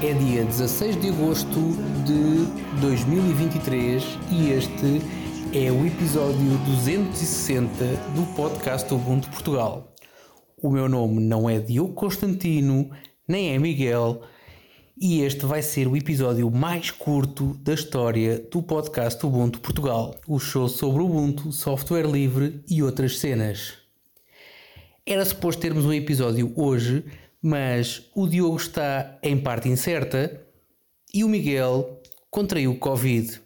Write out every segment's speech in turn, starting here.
16 de agosto de 2023 e este é o episódio 260 do podcast Ubuntu Portugal. O meu nome não é Diogo Constantino, nem é Miguel, e este vai ser o episódio mais curto da história do podcast Ubuntu Portugal, o show sobre Ubuntu, software livre e outras cenas. Era suposto termos um episódio hoje, mas o Diogo está em parte incerta e o Miguel contraiu Covid.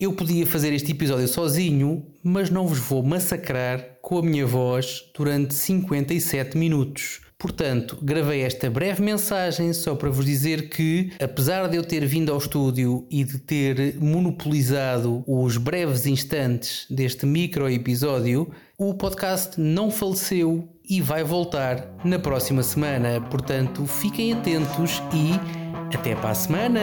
Eu podia fazer este episódio sozinho, mas não vos vou massacrar com a minha voz durante 57 minutos. Portanto, gravei esta breve mensagem só para vos dizer que, apesar de eu ter vindo ao estúdio e de ter monopolizado os breves instantes deste micro episódio, o podcast não faleceu e vai voltar na próxima semana. Portanto, fiquem atentos e até para a semana!